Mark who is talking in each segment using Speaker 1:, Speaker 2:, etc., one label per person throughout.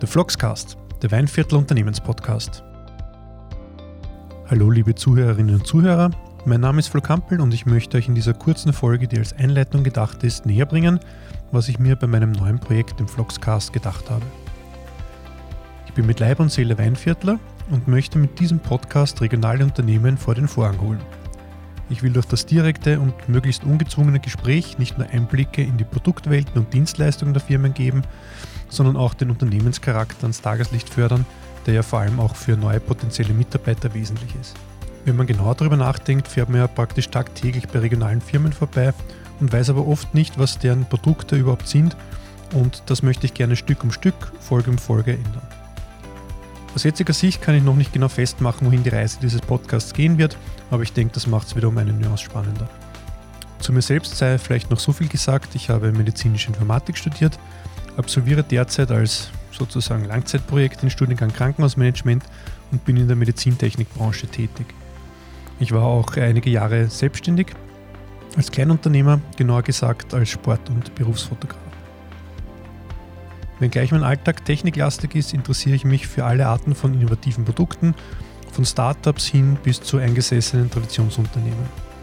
Speaker 1: The Vlogscast, der Weinviertel Unternehmenspodcast. Hallo liebe Zuhörerinnen und Zuhörer, mein Name ist Flo Kampel und ich möchte euch in dieser kurzen Folge, die als Einleitung gedacht ist, näher bringen, was ich mir bei meinem neuen Projekt, dem Vlogscast, gedacht habe. Ich bin mit Leib und Seele Weinviertler und möchte mit diesem Podcast regionale Unternehmen vor den Vorhang holen. Ich will durch das direkte und möglichst ungezwungene Gespräch nicht nur Einblicke in die Produktwelten und Dienstleistungen der Firmen geben, sondern auch den Unternehmenscharakter ans Tageslicht fördern, der ja vor allem auch für neue potenzielle Mitarbeiter wesentlich ist. Wenn man genau darüber nachdenkt, fährt man ja praktisch tagtäglich bei regionalen Firmen vorbei und weiß aber oft nicht, was deren Produkte überhaupt sind und das möchte ich gerne Stück um Stück, Folge um Folge ändern. Aus jetziger Sicht kann ich noch nicht genau festmachen, wohin die Reise dieses Podcasts gehen wird, aber ich denke, das macht es wieder um eine Nuance spannender. Zu mir selbst sei vielleicht noch so viel gesagt, ich habe medizinische Informatik studiert, absolviere derzeit als sozusagen Langzeitprojekt den Studiengang Krankenhausmanagement und bin in der Medizintechnikbranche tätig. Ich war auch einige Jahre selbstständig, als Kleinunternehmer, genauer gesagt als Sport- und Berufsfotograf. Wenngleich mein Alltag techniklastig ist, interessiere ich mich für alle Arten von innovativen Produkten, von Startups hin bis zu eingesessenen Traditionsunternehmen.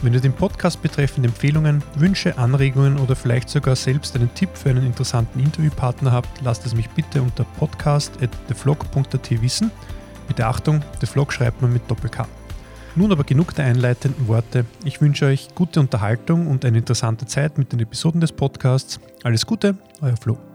Speaker 1: Wenn ihr den Podcast betreffend Empfehlungen, Wünsche, Anregungen oder vielleicht sogar selbst einen Tipp für einen interessanten Interviewpartner habt, lasst es mich bitte unter podcast.thevlog.at wissen. Bitte Achtung, der Vlog schreibt man mit Doppel-K. Nun aber genug der einleitenden Worte. Ich wünsche euch gute Unterhaltung und eine interessante Zeit mit den Episoden des Podcasts. Alles Gute, euer Flo.